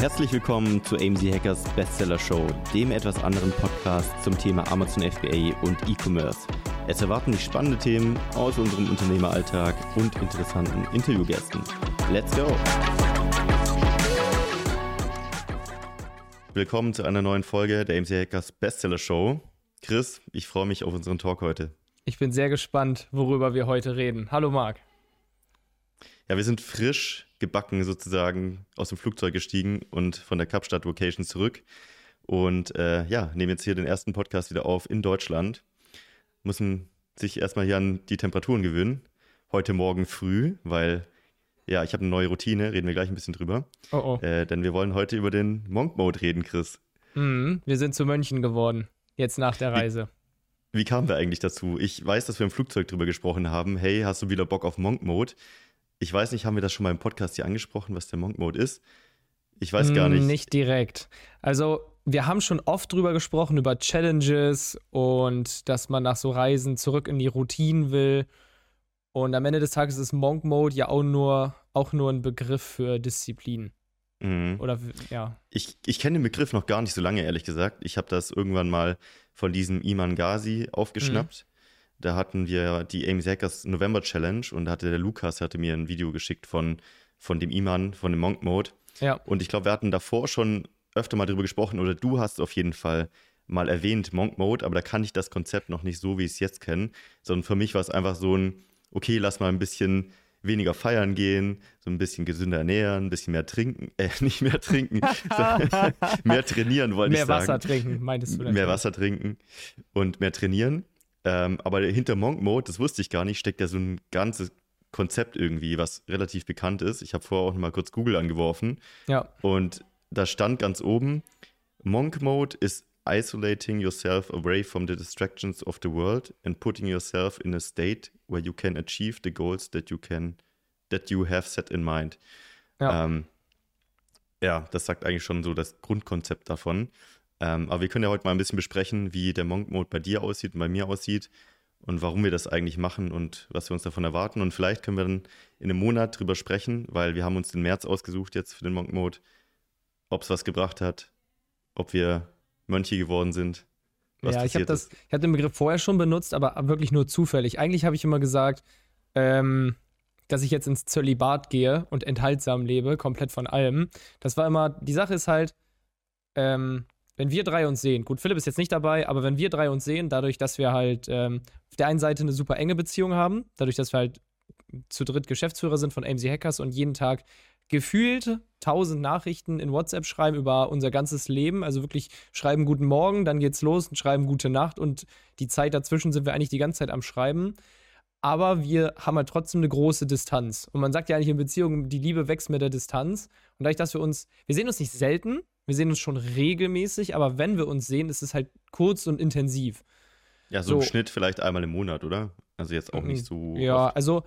Herzlich willkommen zu AMZ Hackers Bestseller Show, dem etwas anderen Podcast zum Thema Amazon FBA und E-Commerce. Es erwarten dich spannende Themen aus unserem Unternehmeralltag und interessanten Interviewgästen. Let's go! Willkommen zu einer neuen Folge der AMZ Hackers Bestseller Show. Chris, ich freue mich auf unseren Talk heute. Ich bin sehr gespannt, worüber wir heute reden. Hallo Marc. Ja, wir sind frisch gebacken sozusagen aus dem Flugzeug gestiegen und von der Kapstadt Vocation zurück. Und äh, ja, nehmen jetzt hier den ersten Podcast wieder auf in Deutschland. Müssen sich erstmal hier an die Temperaturen gewöhnen. Heute Morgen früh, weil ja, ich habe eine neue Routine, reden wir gleich ein bisschen drüber. Oh oh. Äh, denn wir wollen heute über den Monk Mode reden, Chris. Mhm, wir sind zu Mönchen geworden, jetzt nach der Reise. Wie, wie kamen wir eigentlich dazu? Ich weiß, dass wir im Flugzeug drüber gesprochen haben. Hey, hast du wieder Bock auf Monk Mode? Ich weiß nicht, haben wir das schon mal im Podcast hier angesprochen, was der Monk Mode ist? Ich weiß gar nicht. Nicht direkt. Also, wir haben schon oft drüber gesprochen, über Challenges und dass man nach so Reisen zurück in die Routinen will. Und am Ende des Tages ist Monk Mode ja auch nur, auch nur ein Begriff für Disziplin. Mhm. Oder ja. Ich, ich kenne den Begriff noch gar nicht so lange, ehrlich gesagt. Ich habe das irgendwann mal von diesem Iman Ghazi aufgeschnappt. Da hatten wir die Amy Hackers November Challenge und da hatte der Lukas hatte mir ein Video geschickt von, von dem Iman, von dem Monk Mode. Ja. Und ich glaube, wir hatten davor schon öfter mal darüber gesprochen oder du hast auf jeden Fall mal erwähnt, Monk Mode, aber da kann ich das Konzept noch nicht so, wie ich es jetzt kenne, sondern für mich war es einfach so ein, okay, lass mal ein bisschen weniger feiern gehen, so ein bisschen gesünder ernähren, ein bisschen mehr trinken, äh, nicht mehr trinken, mehr trainieren wollte ich sagen. Mehr Wasser trinken, meintest du? Mehr Wasser trinken und mehr trainieren. Ähm, aber hinter Monk Mode, das wusste ich gar nicht, steckt ja so ein ganzes Konzept irgendwie, was relativ bekannt ist. Ich habe vorher auch noch mal kurz Google angeworfen. Ja. Und da stand ganz oben, Monk Mode is isolating yourself away from the distractions of the world and putting yourself in a state where you can achieve the goals that you can, that you have set in mind. Ja. Ähm, ja, das sagt eigentlich schon so das Grundkonzept davon. Ähm, aber wir können ja heute mal ein bisschen besprechen, wie der Monk Mode bei dir aussieht und bei mir aussieht und warum wir das eigentlich machen und was wir uns davon erwarten. Und vielleicht können wir dann in einem Monat drüber sprechen, weil wir haben uns den März ausgesucht jetzt für den Monk Mode, ob es was gebracht hat, ob wir Mönche geworden sind. Was ja, ich habe das, ich habe den Begriff vorher schon benutzt, aber wirklich nur zufällig. Eigentlich habe ich immer gesagt, ähm, dass ich jetzt ins Zölibat gehe und enthaltsam lebe, komplett von allem. Das war immer, die Sache ist halt, ähm, wenn wir drei uns sehen, gut, Philipp ist jetzt nicht dabei, aber wenn wir drei uns sehen, dadurch, dass wir halt ähm, auf der einen Seite eine super enge Beziehung haben, dadurch, dass wir halt zu dritt Geschäftsführer sind von AMC Hackers und jeden Tag gefühlt tausend Nachrichten in WhatsApp schreiben über unser ganzes Leben. Also wirklich schreiben guten Morgen, dann geht's los und schreiben gute Nacht und die Zeit dazwischen sind wir eigentlich die ganze Zeit am Schreiben. Aber wir haben halt trotzdem eine große Distanz. Und man sagt ja eigentlich in Beziehungen, die Liebe wächst mit der Distanz. Und dadurch, dass wir uns, wir sehen uns nicht selten, wir sehen uns schon regelmäßig, aber wenn wir uns sehen, ist es halt kurz und intensiv. Ja, so, so. im Schnitt vielleicht einmal im Monat, oder? Also jetzt auch nicht so. Ja, oft. also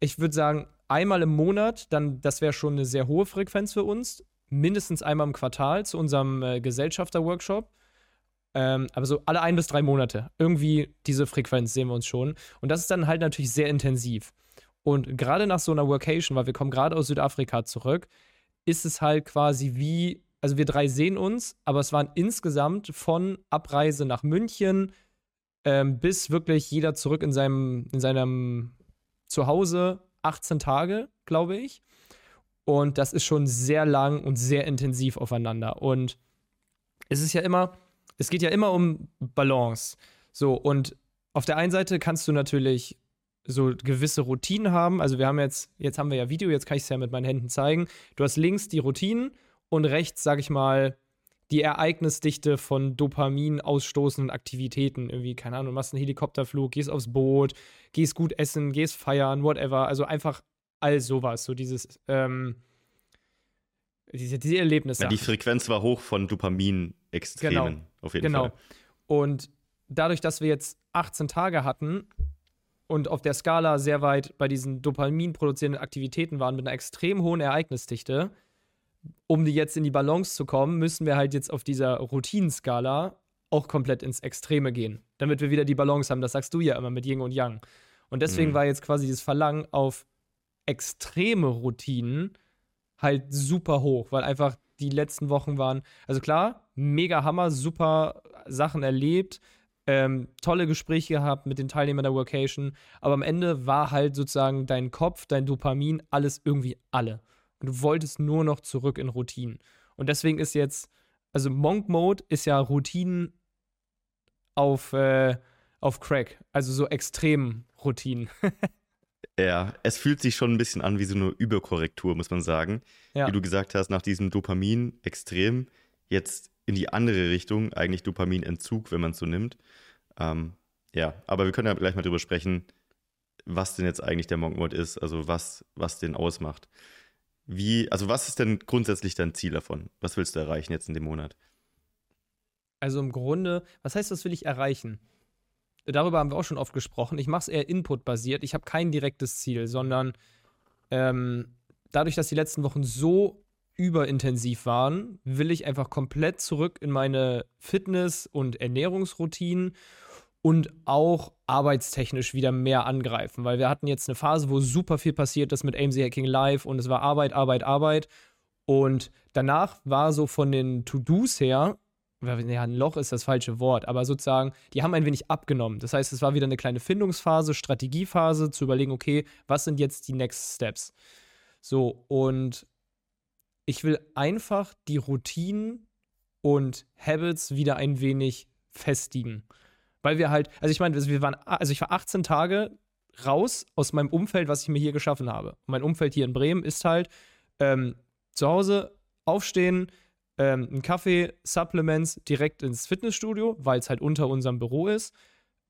ich würde sagen, einmal im Monat, dann, das wäre schon eine sehr hohe Frequenz für uns. Mindestens einmal im Quartal zu unserem äh, Gesellschafter-Workshop. Ähm, aber so alle ein bis drei Monate. Irgendwie diese Frequenz sehen wir uns schon. Und das ist dann halt natürlich sehr intensiv. Und gerade nach so einer Workation, weil wir kommen gerade aus Südafrika zurück, ist es halt quasi wie also wir drei sehen uns, aber es waren insgesamt von Abreise nach München ähm, bis wirklich jeder zurück in seinem, in seinem Zuhause 18 Tage, glaube ich. Und das ist schon sehr lang und sehr intensiv aufeinander. Und es ist ja immer, es geht ja immer um Balance. So, und auf der einen Seite kannst du natürlich so gewisse Routinen haben. Also wir haben jetzt, jetzt haben wir ja Video, jetzt kann ich es ja mit meinen Händen zeigen. Du hast links die Routinen und rechts, sag ich mal, die Ereignisdichte von Dopamin ausstoßenden Aktivitäten. Irgendwie, keine Ahnung, du machst einen Helikopterflug, gehst aufs Boot, gehst gut essen, gehst feiern, whatever. Also einfach all sowas. So dieses, ähm, diese, diese Erlebnisse. Ja, die Frequenz war hoch von Dopamin-Extremen, genau. auf jeden genau. Fall. Genau. Und dadurch, dass wir jetzt 18 Tage hatten und auf der Skala sehr weit bei diesen Dopamin produzierenden Aktivitäten waren mit einer extrem hohen Ereignisdichte, um die jetzt in die Balance zu kommen, müssen wir halt jetzt auf dieser Routinenskala auch komplett ins Extreme gehen, damit wir wieder die Balance haben. Das sagst du ja immer mit Yin und Yang. Und deswegen mhm. war jetzt quasi das Verlangen auf extreme Routinen halt super hoch, weil einfach die letzten Wochen waren. Also klar, mega Hammer, super Sachen erlebt, ähm, tolle Gespräche gehabt mit den Teilnehmern der Workation, aber am Ende war halt sozusagen dein Kopf, dein Dopamin, alles irgendwie alle. Und du wolltest nur noch zurück in Routinen. Und deswegen ist jetzt, also Monk Mode ist ja Routinen auf, äh, auf Crack, also so extrem Routinen. Ja, es fühlt sich schon ein bisschen an wie so eine Überkorrektur, muss man sagen. Ja. Wie du gesagt hast, nach diesem Dopamin extrem, jetzt in die andere Richtung, eigentlich Dopaminentzug, wenn man es so nimmt. Ähm, ja, aber wir können ja gleich mal drüber sprechen, was denn jetzt eigentlich der Monk Mode ist, also was, was den ausmacht. Wie, also was ist denn grundsätzlich dein Ziel davon? Was willst du erreichen jetzt in dem Monat? Also im Grunde, was heißt, was will ich erreichen? darüber haben wir auch schon oft gesprochen. Ich mache es eher inputbasiert. Ich habe kein direktes Ziel, sondern ähm, dadurch, dass die letzten Wochen so überintensiv waren, will ich einfach komplett zurück in meine Fitness- und Ernährungsroutinen und auch arbeitstechnisch wieder mehr angreifen, weil wir hatten jetzt eine Phase, wo super viel passiert ist mit AMC Hacking Live und es war Arbeit, Arbeit, Arbeit. Und danach war so von den To-Dos her ja, ein Loch ist das falsche Wort, aber sozusagen, die haben ein wenig abgenommen. Das heißt, es war wieder eine kleine Findungsphase, Strategiephase, zu überlegen, okay, was sind jetzt die Next Steps? So, und ich will einfach die Routinen und Habits wieder ein wenig festigen. Weil wir halt, also ich meine, wir waren, also ich war 18 Tage raus aus meinem Umfeld, was ich mir hier geschaffen habe. Und mein Umfeld hier in Bremen ist halt ähm, zu Hause aufstehen, ähm, einen Kaffee, Supplements direkt ins Fitnessstudio, weil es halt unter unserem Büro ist.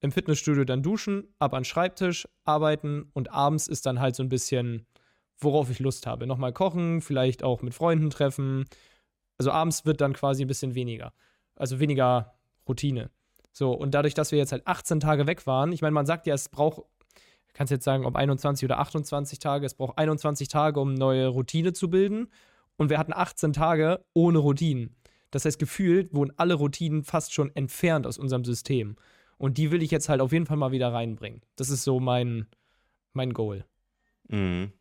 Im Fitnessstudio dann duschen, ab an den Schreibtisch, arbeiten und abends ist dann halt so ein bisschen, worauf ich Lust habe. Nochmal kochen, vielleicht auch mit Freunden treffen. Also abends wird dann quasi ein bisschen weniger. Also weniger Routine. So, und dadurch, dass wir jetzt halt 18 Tage weg waren, ich meine, man sagt ja, es braucht, kannst jetzt sagen, ob 21 oder 28 Tage, es braucht 21 Tage, um neue Routine zu bilden und wir hatten 18 Tage ohne Routinen. Das heißt, gefühlt wurden alle Routinen fast schon entfernt aus unserem System. Und die will ich jetzt halt auf jeden Fall mal wieder reinbringen. Das ist so mein, mein Goal. Mhm.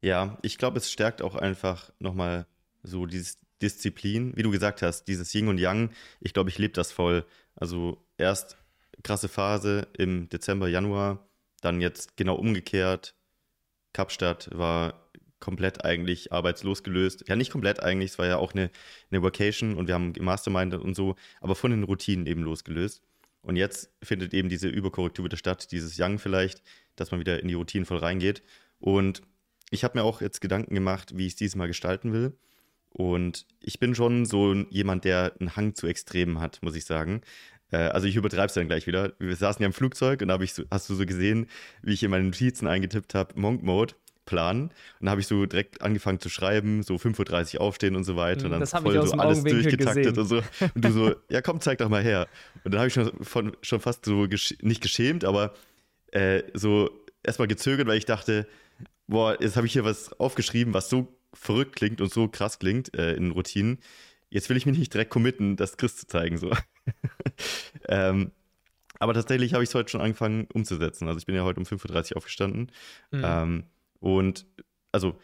Ja, ich glaube, es stärkt auch einfach nochmal so dieses Disziplin, wie du gesagt hast, dieses Yin und Yang. Ich glaube, ich lebe das voll. Also erst krasse Phase im Dezember, Januar, dann jetzt genau umgekehrt. Kapstadt war komplett eigentlich arbeitslos gelöst. Ja, nicht komplett eigentlich, es war ja auch eine, eine Vacation und wir haben Mastermind und so, aber von den Routinen eben losgelöst. Und jetzt findet eben diese Überkorrektur wieder statt, dieses Young vielleicht, dass man wieder in die Routinen voll reingeht. Und ich habe mir auch jetzt Gedanken gemacht, wie ich es dieses Mal gestalten will. Und ich bin schon so jemand, der einen Hang zu Extremen hat, muss ich sagen. Äh, also ich übertreibe es dann gleich wieder. Wir saßen ja im Flugzeug und da so, hast du so gesehen, wie ich in meine Notizen eingetippt habe, Monk Mode planen. Und dann habe ich so direkt angefangen zu schreiben, so 5.30 Uhr aufstehen und so weiter. Und dann das voll so alles durchgetaktet gesehen. und so. Und du so, ja komm, zeig doch mal her. Und dann habe ich schon, von, schon fast so, gesch nicht geschämt, aber äh, so erstmal gezögert, weil ich dachte, boah, jetzt habe ich hier was aufgeschrieben, was so verrückt klingt und so krass klingt äh, in Routinen. Jetzt will ich mich nicht direkt committen, das Chris zu zeigen. So. ähm, aber tatsächlich habe ich es heute schon angefangen umzusetzen. Also ich bin ja heute um 5.30 Uhr aufgestanden. Mhm. Ähm, und also,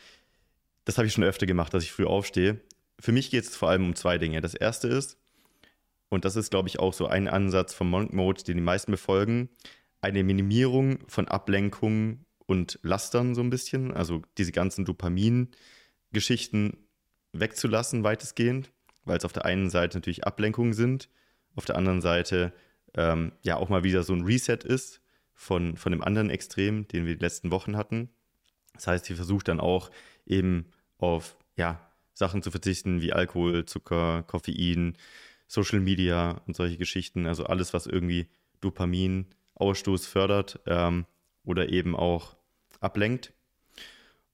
das habe ich schon öfter gemacht, dass ich früh aufstehe. Für mich geht es vor allem um zwei Dinge. Das erste ist, und das ist, glaube ich, auch so ein Ansatz vom Monk Mode, den die meisten befolgen, eine Minimierung von Ablenkungen und Lastern so ein bisschen. Also diese ganzen Dopamin-Geschichten wegzulassen, weitestgehend, weil es auf der einen Seite natürlich Ablenkungen sind, auf der anderen Seite ähm, ja auch mal wieder so ein Reset ist von, von dem anderen Extrem, den wir die letzten Wochen hatten. Das heißt, ich versuche dann auch eben auf ja, Sachen zu verzichten wie Alkohol, Zucker, Koffein, Social Media und solche Geschichten. Also alles, was irgendwie Dopaminausstoß fördert ähm, oder eben auch ablenkt.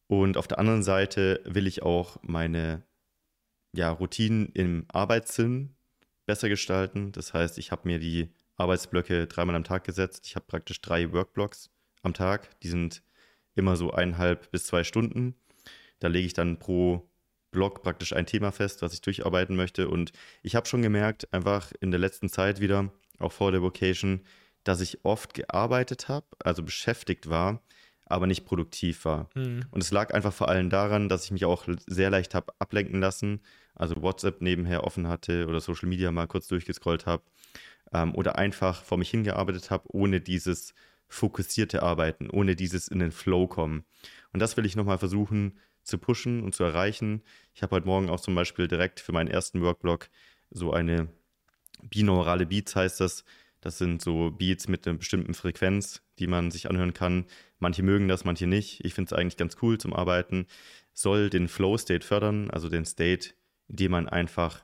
Und auf der anderen Seite will ich auch meine ja, Routinen im Arbeitssinn besser gestalten. Das heißt, ich habe mir die Arbeitsblöcke dreimal am Tag gesetzt. Ich habe praktisch drei Workblocks am Tag. Die sind immer so eineinhalb bis zwei Stunden. Da lege ich dann pro Blog praktisch ein Thema fest, was ich durcharbeiten möchte. Und ich habe schon gemerkt, einfach in der letzten Zeit wieder, auch vor der Vocation, dass ich oft gearbeitet habe, also beschäftigt war, aber nicht produktiv war. Mhm. Und es lag einfach vor allem daran, dass ich mich auch sehr leicht habe ablenken lassen, also WhatsApp nebenher offen hatte oder Social Media mal kurz durchgescrollt habe ähm, oder einfach vor mich hingearbeitet habe, ohne dieses fokussierte Arbeiten, ohne dieses in den Flow kommen. Und das will ich nochmal versuchen zu pushen und zu erreichen. Ich habe heute Morgen auch zum Beispiel direkt für meinen ersten Workblock so eine binaurale Beats heißt das. Das sind so Beats mit einer bestimmten Frequenz, die man sich anhören kann. Manche mögen das, manche nicht. Ich finde es eigentlich ganz cool zum Arbeiten. Soll den Flow-State fördern, also den State, in dem man einfach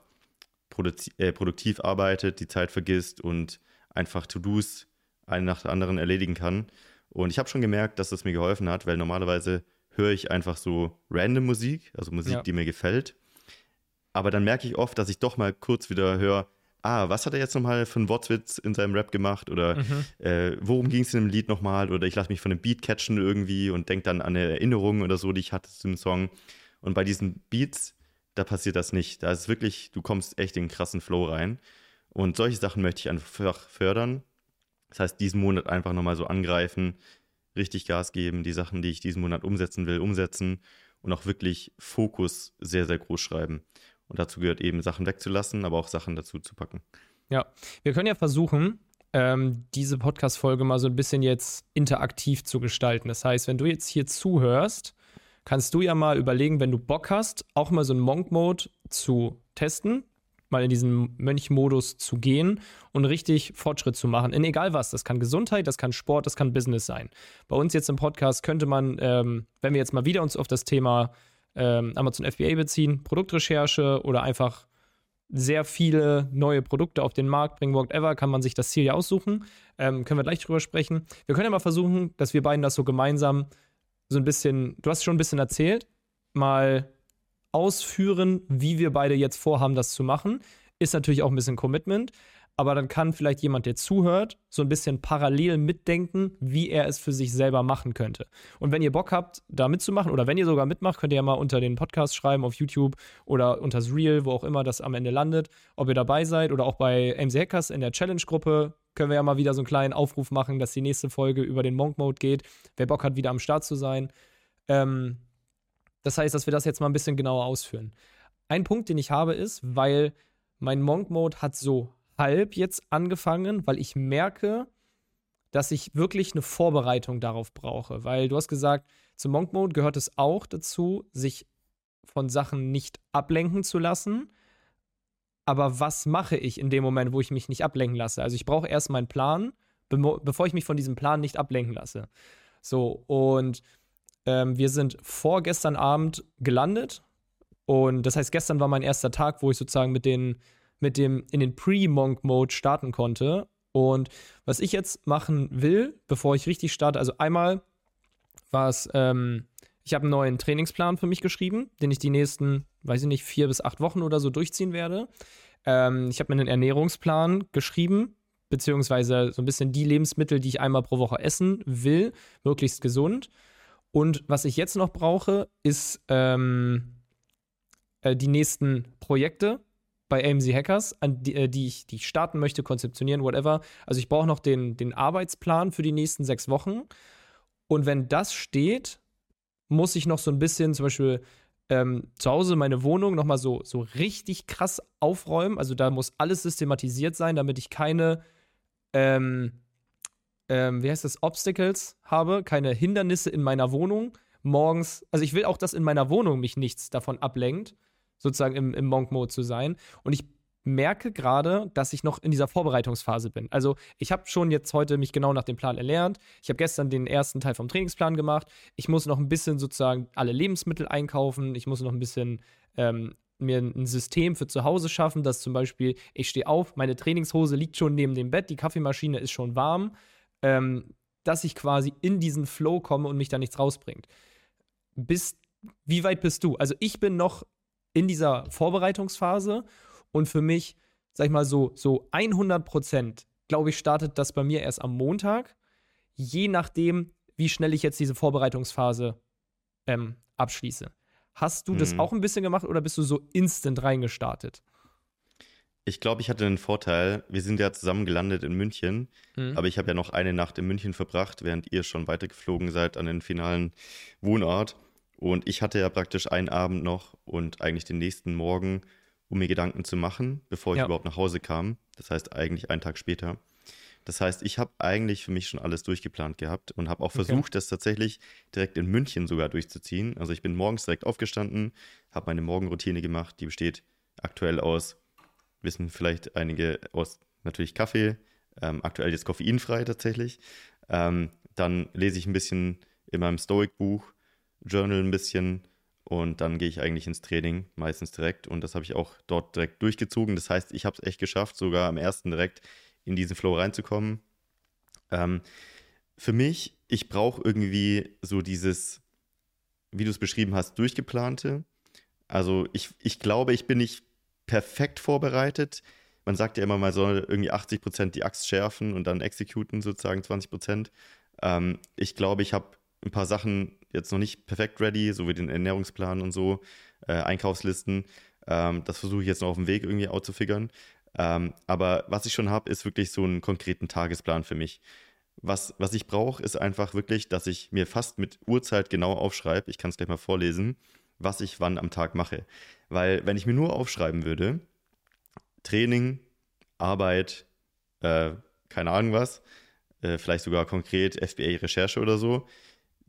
äh, produktiv arbeitet, die Zeit vergisst und einfach To-Dos eine nach der anderen erledigen kann. Und ich habe schon gemerkt, dass das mir geholfen hat, weil normalerweise höre ich einfach so random Musik, also Musik, ja. die mir gefällt. Aber dann merke ich oft, dass ich doch mal kurz wieder höre, ah, was hat er jetzt nochmal für einen Wortwitz in seinem Rap gemacht? Oder mhm. äh, worum ging es in dem Lied nochmal? Oder ich lasse mich von dem Beat catchen irgendwie und denke dann an eine Erinnerung oder so, die ich hatte zu dem Song. Und bei diesen Beats, da passiert das nicht. Da ist wirklich, du kommst echt in einen krassen Flow rein. Und solche Sachen möchte ich einfach fördern. Das heißt, diesen Monat einfach nochmal so angreifen, richtig Gas geben, die Sachen, die ich diesen Monat umsetzen will, umsetzen und auch wirklich Fokus sehr, sehr groß schreiben. Und dazu gehört eben Sachen wegzulassen, aber auch Sachen dazu zu packen. Ja, wir können ja versuchen, ähm, diese Podcast-Folge mal so ein bisschen jetzt interaktiv zu gestalten. Das heißt, wenn du jetzt hier zuhörst, kannst du ja mal überlegen, wenn du Bock hast, auch mal so einen Monk-Mode zu testen mal in diesen Mönchmodus zu gehen und richtig Fortschritt zu machen. In egal was. Das kann Gesundheit, das kann Sport, das kann Business sein. Bei uns jetzt im Podcast könnte man, ähm, wenn wir jetzt mal wieder uns auf das Thema ähm, Amazon FBA beziehen, Produktrecherche oder einfach sehr viele neue Produkte auf den Markt bringen, whatever, kann man sich das Ziel ja aussuchen. Ähm, können wir gleich drüber sprechen. Wir können ja mal versuchen, dass wir beiden das so gemeinsam so ein bisschen, du hast schon ein bisschen erzählt, mal ausführen, wie wir beide jetzt vorhaben, das zu machen. Ist natürlich auch ein bisschen Commitment, aber dann kann vielleicht jemand, der zuhört, so ein bisschen parallel mitdenken, wie er es für sich selber machen könnte. Und wenn ihr Bock habt, da mitzumachen oder wenn ihr sogar mitmacht, könnt ihr ja mal unter den Podcast schreiben auf YouTube oder unter das Reel, wo auch immer das am Ende landet, ob ihr dabei seid oder auch bei MC Hackers in der Challenge-Gruppe können wir ja mal wieder so einen kleinen Aufruf machen, dass die nächste Folge über den Monk Mode geht. Wer Bock hat, wieder am Start zu sein. Ähm, das heißt, dass wir das jetzt mal ein bisschen genauer ausführen. Ein Punkt, den ich habe, ist, weil mein Monk-Mode hat so halb jetzt angefangen, weil ich merke, dass ich wirklich eine Vorbereitung darauf brauche. Weil du hast gesagt, zum Monk-Mode gehört es auch dazu, sich von Sachen nicht ablenken zu lassen. Aber was mache ich in dem Moment, wo ich mich nicht ablenken lasse? Also ich brauche erst meinen Plan, bevor ich mich von diesem Plan nicht ablenken lasse. So, und ähm, wir sind vorgestern Abend gelandet. Und das heißt, gestern war mein erster Tag, wo ich sozusagen mit, den, mit dem in den Pre-Monk-Mode starten konnte. Und was ich jetzt machen will, bevor ich richtig starte, also einmal war es, ähm, ich habe einen neuen Trainingsplan für mich geschrieben, den ich die nächsten, weiß ich nicht, vier bis acht Wochen oder so durchziehen werde. Ähm, ich habe mir einen Ernährungsplan geschrieben, beziehungsweise so ein bisschen die Lebensmittel, die ich einmal pro Woche essen will, möglichst gesund. Und was ich jetzt noch brauche, ist ähm, äh, die nächsten Projekte bei AMZ Hackers, an die, äh, die, ich, die ich starten möchte, konzeptionieren, whatever. Also ich brauche noch den, den Arbeitsplan für die nächsten sechs Wochen. Und wenn das steht, muss ich noch so ein bisschen zum Beispiel ähm, zu Hause meine Wohnung nochmal so, so richtig krass aufräumen. Also da muss alles systematisiert sein, damit ich keine ähm, ähm, wie heißt das, Obstacles habe, keine Hindernisse in meiner Wohnung. Morgens, also ich will auch, dass in meiner Wohnung mich nichts davon ablenkt, sozusagen im, im Monk-Mode zu sein. Und ich merke gerade, dass ich noch in dieser Vorbereitungsphase bin. Also ich habe schon jetzt heute mich genau nach dem Plan erlernt. Ich habe gestern den ersten Teil vom Trainingsplan gemacht. Ich muss noch ein bisschen sozusagen alle Lebensmittel einkaufen. Ich muss noch ein bisschen ähm, mir ein System für zu Hause schaffen, dass zum Beispiel ich stehe auf, meine Trainingshose liegt schon neben dem Bett, die Kaffeemaschine ist schon warm ähm, dass ich quasi in diesen Flow komme und mich da nichts rausbringt. Bist, wie weit bist du? Also ich bin noch in dieser Vorbereitungsphase und für mich, sag ich mal so, so 100 Prozent, glaube ich, startet das bei mir erst am Montag, je nachdem, wie schnell ich jetzt diese Vorbereitungsphase ähm, abschließe. Hast du mhm. das auch ein bisschen gemacht oder bist du so instant reingestartet? Ich glaube, ich hatte einen Vorteil. Wir sind ja zusammen gelandet in München, mhm. aber ich habe ja noch eine Nacht in München verbracht, während ihr schon weitergeflogen seid an den finalen Wohnort. Und ich hatte ja praktisch einen Abend noch und eigentlich den nächsten Morgen, um mir Gedanken zu machen, bevor ich ja. überhaupt nach Hause kam. Das heißt eigentlich einen Tag später. Das heißt, ich habe eigentlich für mich schon alles durchgeplant gehabt und habe auch versucht, okay. das tatsächlich direkt in München sogar durchzuziehen. Also ich bin morgens direkt aufgestanden, habe meine Morgenroutine gemacht, die besteht aktuell aus, wissen vielleicht einige, aus natürlich Kaffee, ähm, aktuell jetzt koffeinfrei tatsächlich. Ähm, dann lese ich ein bisschen in meinem Stoic-Buch, Journal ein bisschen und dann gehe ich eigentlich ins Training, meistens direkt. Und das habe ich auch dort direkt durchgezogen. Das heißt, ich habe es echt geschafft, sogar am ersten direkt in diesen Flow reinzukommen. Ähm, für mich, ich brauche irgendwie so dieses, wie du es beschrieben hast, durchgeplante. Also ich, ich glaube, ich bin nicht perfekt vorbereitet. Man sagt ja immer, man soll irgendwie 80 Prozent die Axt schärfen und dann exekuten sozusagen 20 Prozent. Ähm, ich glaube, ich habe ein paar Sachen jetzt noch nicht perfekt ready, so wie den Ernährungsplan und so, äh, Einkaufslisten. Ähm, das versuche ich jetzt noch auf dem Weg irgendwie auszufigern. Ähm, aber was ich schon habe, ist wirklich so einen konkreten Tagesplan für mich. Was, was ich brauche, ist einfach wirklich, dass ich mir fast mit Uhrzeit genau aufschreibe. Ich kann es gleich mal vorlesen, was ich wann am Tag mache. Weil, wenn ich mir nur aufschreiben würde, Training, Arbeit, äh, keine Ahnung was, äh, vielleicht sogar konkret FBA-Recherche oder so,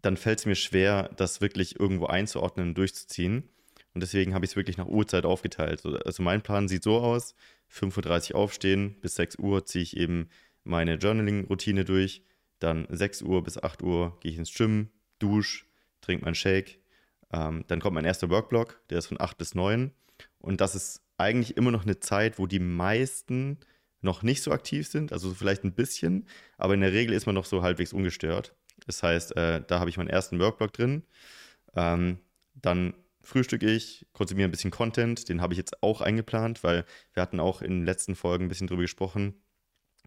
dann fällt es mir schwer, das wirklich irgendwo einzuordnen und durchzuziehen. Und deswegen habe ich es wirklich nach Uhrzeit aufgeteilt. Also mein Plan sieht so aus: 5.30 Uhr aufstehen, bis 6 Uhr ziehe ich eben meine Journaling-Routine durch. Dann 6 Uhr bis 8 Uhr gehe ich ins Gym, dusche, trinke meinen Shake. Ähm, dann kommt mein erster Workblock, der ist von 8 bis 9. Und das ist eigentlich immer noch eine Zeit, wo die meisten noch nicht so aktiv sind, also vielleicht ein bisschen, aber in der Regel ist man noch so halbwegs ungestört. Das heißt, äh, da habe ich meinen ersten Workblock drin. Ähm, dann frühstücke ich, konsumiere ein bisschen Content, den habe ich jetzt auch eingeplant, weil wir hatten auch in den letzten Folgen ein bisschen drüber gesprochen,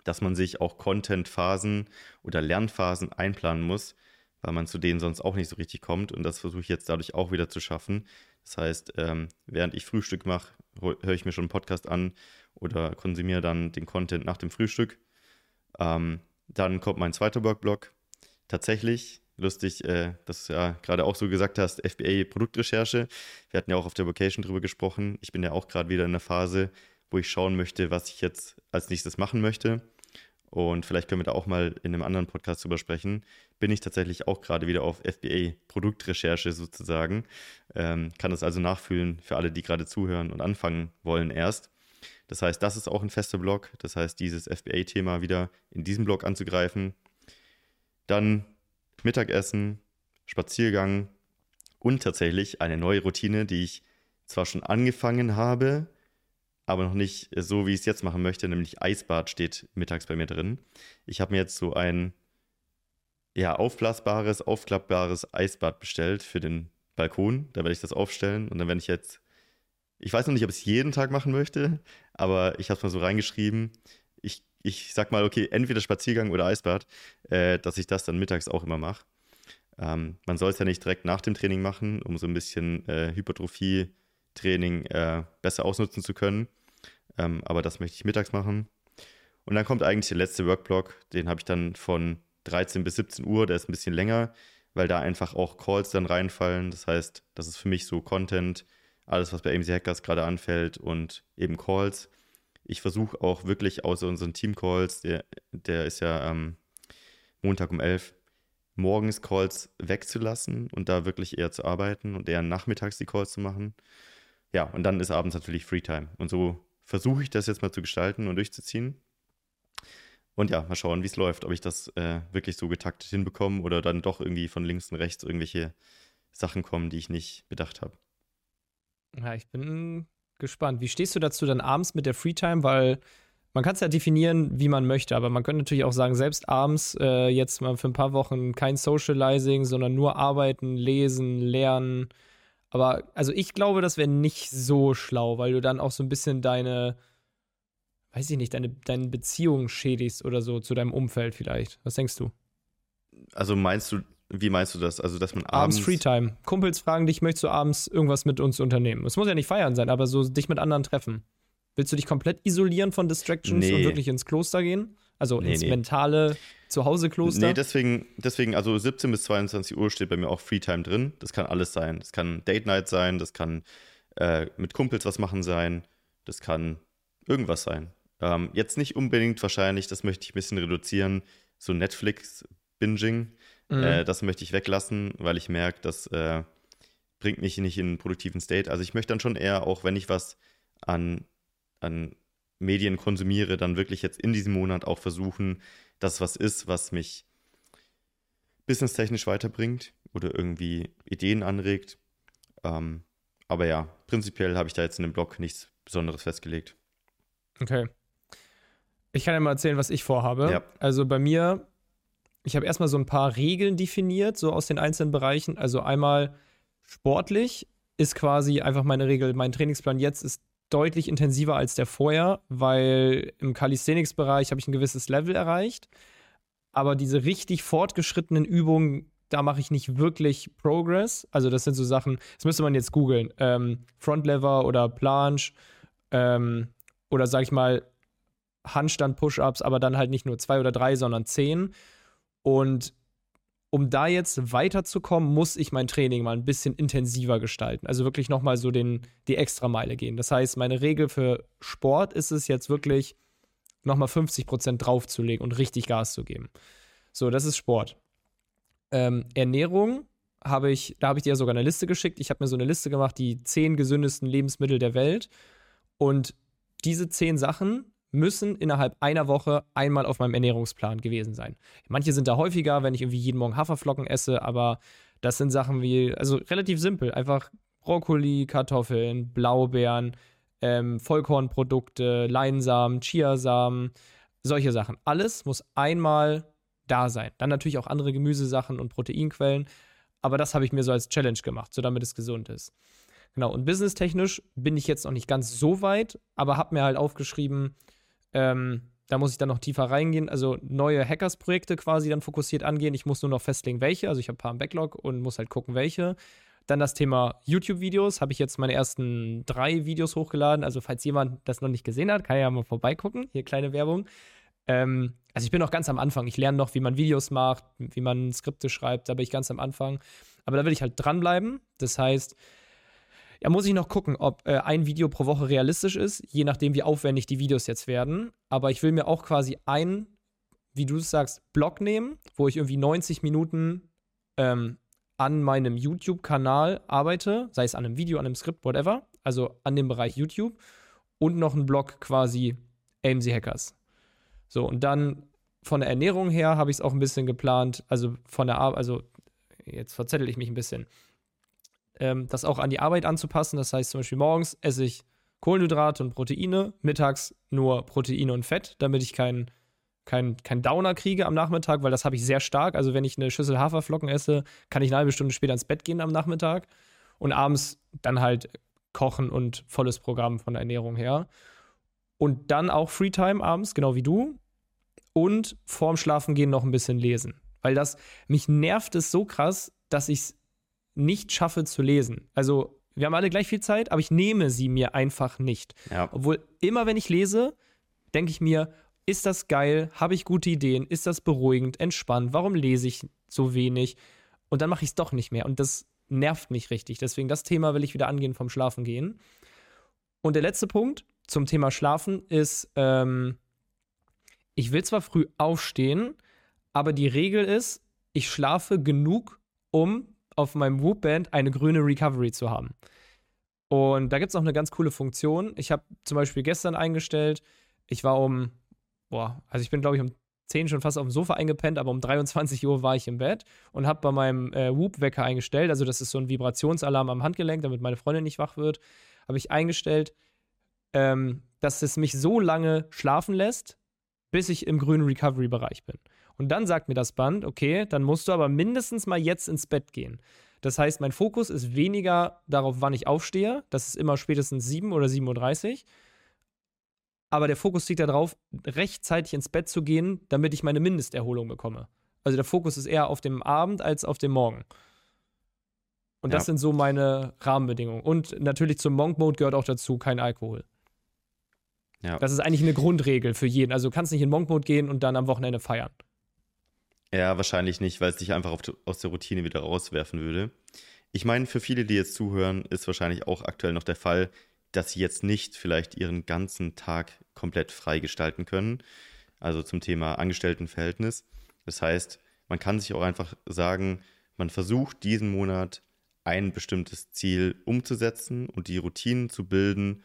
dass man sich auch Content-Phasen oder Lernphasen einplanen muss, weil man zu denen sonst auch nicht so richtig kommt. Und das versuche ich jetzt dadurch auch wieder zu schaffen. Das heißt, ähm, während ich Frühstück mache, höre ich mir schon einen Podcast an oder konsumiere dann den Content nach dem Frühstück. Ähm, dann kommt mein zweiter Workblock, tatsächlich, lustig, äh, dass du ja gerade auch so gesagt hast, FBA-Produktrecherche. Wir hatten ja auch auf der Vocation drüber gesprochen. Ich bin ja auch gerade wieder in der Phase, wo ich schauen möchte, was ich jetzt als nächstes machen möchte. Und vielleicht können wir da auch mal in einem anderen Podcast drüber sprechen. Bin ich tatsächlich auch gerade wieder auf FBA-Produktrecherche sozusagen. Ähm, kann das also nachfühlen für alle, die gerade zuhören und anfangen wollen erst. Das heißt, das ist auch ein fester Blog. Das heißt, dieses FBA-Thema wieder in diesem Blog anzugreifen, dann Mittagessen, Spaziergang und tatsächlich eine neue Routine, die ich zwar schon angefangen habe, aber noch nicht so, wie ich es jetzt machen möchte, nämlich Eisbad steht mittags bei mir drin. Ich habe mir jetzt so ein ja, aufblasbares, aufklappbares Eisbad bestellt für den Balkon. Da werde ich das aufstellen und dann werde ich jetzt, ich weiß noch nicht, ob ich es jeden Tag machen möchte, aber ich habe es mal so reingeschrieben ich sag mal, okay, entweder Spaziergang oder Eisbad, äh, dass ich das dann mittags auch immer mache. Ähm, man soll es ja nicht direkt nach dem Training machen, um so ein bisschen äh, Hypertrophie-Training äh, besser ausnutzen zu können. Ähm, aber das möchte ich mittags machen. Und dann kommt eigentlich der letzte Workblock, den habe ich dann von 13 bis 17 Uhr, der ist ein bisschen länger, weil da einfach auch Calls dann reinfallen. Das heißt, das ist für mich so Content, alles, was bei AMC Hackers gerade anfällt und eben Calls ich versuche auch wirklich außer unseren Team-Calls, der, der ist ja ähm, Montag um 11, morgens Calls wegzulassen und da wirklich eher zu arbeiten und eher nachmittags die Calls zu machen. Ja, und dann ist abends natürlich Freetime. Und so versuche ich das jetzt mal zu gestalten und durchzuziehen. Und ja, mal schauen, wie es läuft, ob ich das äh, wirklich so getaktet hinbekomme oder dann doch irgendwie von links und rechts irgendwelche Sachen kommen, die ich nicht bedacht habe. Ja, ich bin gespannt. Wie stehst du dazu dann abends mit der Freetime? Weil man kann es ja definieren, wie man möchte, aber man könnte natürlich auch sagen, selbst abends äh, jetzt mal für ein paar Wochen kein Socializing, sondern nur arbeiten, lesen, lernen. Aber also ich glaube, das wäre nicht so schlau, weil du dann auch so ein bisschen deine, weiß ich nicht, deine, deine Beziehung schädigst oder so zu deinem Umfeld vielleicht. Was denkst du? Also meinst du, wie meinst du das? Also, dass man abends. Abends Freetime. Kumpels fragen dich, möchtest du abends irgendwas mit uns unternehmen? Es muss ja nicht feiern sein, aber so dich mit anderen treffen. Willst du dich komplett isolieren von Distractions nee. und wirklich ins Kloster gehen? Also nee, ins nee. mentale Zuhause-Kloster? Nee, deswegen, deswegen, also 17 bis 22 Uhr steht bei mir auch Freetime drin. Das kann alles sein. Das kann Date Night sein, das kann äh, mit Kumpels was machen sein, das kann irgendwas sein. Ähm, jetzt nicht unbedingt wahrscheinlich, das möchte ich ein bisschen reduzieren, so Netflix-Binging. Mhm. Äh, das möchte ich weglassen, weil ich merke, das äh, bringt mich nicht in einen produktiven State. Also ich möchte dann schon eher, auch wenn ich was an, an Medien konsumiere, dann wirklich jetzt in diesem Monat auch versuchen, dass was ist, was mich businesstechnisch weiterbringt oder irgendwie Ideen anregt. Ähm, aber ja, prinzipiell habe ich da jetzt in dem Blog nichts Besonderes festgelegt. Okay. Ich kann ja mal erzählen, was ich vorhabe. Ja. Also bei mir, ich habe erstmal so ein paar Regeln definiert, so aus den einzelnen Bereichen. Also einmal sportlich ist quasi einfach meine Regel, mein Trainingsplan jetzt ist deutlich intensiver als der vorher, weil im Calisthenics-Bereich habe ich ein gewisses Level erreicht. Aber diese richtig fortgeschrittenen Übungen, da mache ich nicht wirklich Progress. Also das sind so Sachen, das müsste man jetzt googeln. Ähm, Frontlever oder Planche ähm, oder sag ich mal Handstand-Push-Ups, aber dann halt nicht nur zwei oder drei, sondern zehn. Und um da jetzt weiterzukommen, muss ich mein Training mal ein bisschen intensiver gestalten. Also wirklich nochmal so den, die Extrameile gehen. Das heißt, meine Regel für Sport ist es jetzt wirklich, nochmal 50 Prozent draufzulegen und richtig Gas zu geben. So, das ist Sport. Ähm, Ernährung habe ich, da habe ich dir sogar eine Liste geschickt. Ich habe mir so eine Liste gemacht, die zehn gesündesten Lebensmittel der Welt. Und diese zehn Sachen müssen innerhalb einer Woche einmal auf meinem Ernährungsplan gewesen sein. Manche sind da häufiger, wenn ich irgendwie jeden Morgen Haferflocken esse, aber das sind Sachen wie, also relativ simpel, einfach Brokkoli, Kartoffeln, Blaubeeren, ähm, Vollkornprodukte, Leinsamen, Chiasamen, solche Sachen. Alles muss einmal da sein. Dann natürlich auch andere Gemüsesachen und Proteinquellen, aber das habe ich mir so als Challenge gemacht, so damit es gesund ist. Genau, und businesstechnisch bin ich jetzt noch nicht ganz so weit, aber habe mir halt aufgeschrieben, ähm, da muss ich dann noch tiefer reingehen, also neue Hackers-Projekte quasi dann fokussiert angehen. Ich muss nur noch festlegen, welche. Also ich habe ein paar im Backlog und muss halt gucken, welche. Dann das Thema YouTube-Videos. Habe ich jetzt meine ersten drei Videos hochgeladen. Also falls jemand das noch nicht gesehen hat, kann ja mal vorbeigucken. Hier kleine Werbung. Ähm, also ich bin noch ganz am Anfang. Ich lerne noch, wie man Videos macht, wie man Skripte schreibt. Da bin ich ganz am Anfang. Aber da will ich halt dranbleiben. Das heißt, ja, muss ich noch gucken, ob äh, ein Video pro Woche realistisch ist, je nachdem, wie aufwendig die Videos jetzt werden. Aber ich will mir auch quasi ein, wie du sagst, Blog nehmen, wo ich irgendwie 90 Minuten ähm, an meinem YouTube-Kanal arbeite, sei es an einem Video, an einem Skript, whatever, also an dem Bereich YouTube und noch ein Blog quasi AMC Hackers. So, und dann von der Ernährung her habe ich es auch ein bisschen geplant, also von der Arbeit, also jetzt verzettel ich mich ein bisschen ähm, das auch an die Arbeit anzupassen. Das heißt zum Beispiel morgens esse ich Kohlenhydrate und Proteine, mittags nur Proteine und Fett, damit ich keinen kein, kein Downer kriege am Nachmittag, weil das habe ich sehr stark. Also wenn ich eine Schüssel Haferflocken esse, kann ich eine halbe Stunde später ins Bett gehen am Nachmittag und abends dann halt kochen und volles Programm von der Ernährung her. Und dann auch Freetime abends, genau wie du. Und vorm Schlafengehen noch ein bisschen lesen. Weil das, mich nervt es so krass, dass ich es nicht schaffe zu lesen. Also, wir haben alle gleich viel Zeit, aber ich nehme sie mir einfach nicht. Ja. Obwohl, immer wenn ich lese, denke ich mir, ist das geil? Habe ich gute Ideen? Ist das beruhigend, entspannt? Warum lese ich so wenig? Und dann mache ich es doch nicht mehr. Und das nervt mich richtig. Deswegen, das Thema will ich wieder angehen vom Schlafen gehen. Und der letzte Punkt zum Thema Schlafen ist, ähm, ich will zwar früh aufstehen, aber die Regel ist, ich schlafe genug, um auf meinem Whoop-Band eine grüne Recovery zu haben. Und da gibt es noch eine ganz coole Funktion. Ich habe zum Beispiel gestern eingestellt, ich war um, boah, also ich bin glaube ich um 10 schon fast auf dem Sofa eingepennt, aber um 23 Uhr war ich im Bett und habe bei meinem äh, Whoop-Wecker eingestellt, also das ist so ein Vibrationsalarm am Handgelenk, damit meine Freundin nicht wach wird, habe ich eingestellt, ähm, dass es mich so lange schlafen lässt, bis ich im grünen Recovery-Bereich bin. Und dann sagt mir das Band, okay, dann musst du aber mindestens mal jetzt ins Bett gehen. Das heißt, mein Fokus ist weniger darauf, wann ich aufstehe. Das ist immer spätestens 7 oder 7.30 Uhr. Aber der Fokus liegt darauf, rechtzeitig ins Bett zu gehen, damit ich meine Mindesterholung bekomme. Also der Fokus ist eher auf dem Abend als auf dem Morgen. Und das ja. sind so meine Rahmenbedingungen. Und natürlich zum Monk Mode gehört auch dazu kein Alkohol. Ja. Das ist eigentlich eine Grundregel für jeden. Also du kannst nicht in Monk-Mode gehen und dann am Wochenende feiern. Ja, wahrscheinlich nicht, weil es dich einfach die, aus der Routine wieder rauswerfen würde. Ich meine, für viele, die jetzt zuhören, ist wahrscheinlich auch aktuell noch der Fall, dass sie jetzt nicht vielleicht ihren ganzen Tag komplett frei gestalten können. Also zum Thema Angestelltenverhältnis. Das heißt, man kann sich auch einfach sagen, man versucht diesen Monat ein bestimmtes Ziel umzusetzen und die Routinen zu bilden,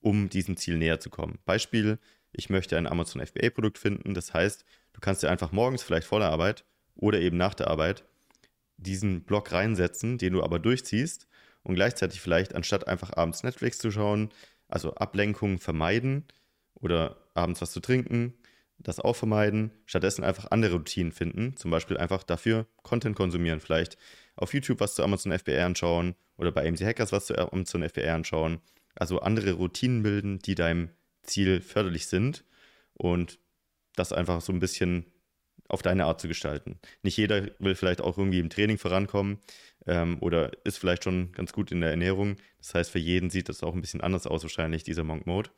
um diesem Ziel näher zu kommen. Beispiel, ich möchte ein Amazon FBA-Produkt finden. Das heißt, du kannst dir einfach morgens vielleicht vor der Arbeit oder eben nach der Arbeit diesen Block reinsetzen, den du aber durchziehst und gleichzeitig vielleicht anstatt einfach abends Netflix zu schauen, also Ablenkungen vermeiden oder abends was zu trinken, das auch vermeiden, stattdessen einfach andere Routinen finden, zum Beispiel einfach dafür Content konsumieren, vielleicht auf YouTube was zu Amazon FBR anschauen oder bei AMC Hackers was zu Amazon FBR anschauen, also andere Routinen bilden, die deinem Ziel förderlich sind. Und das einfach so ein bisschen auf deine Art zu gestalten. Nicht jeder will vielleicht auch irgendwie im Training vorankommen ähm, oder ist vielleicht schon ganz gut in der Ernährung. Das heißt, für jeden sieht das auch ein bisschen anders aus, wahrscheinlich, dieser Monk Mode.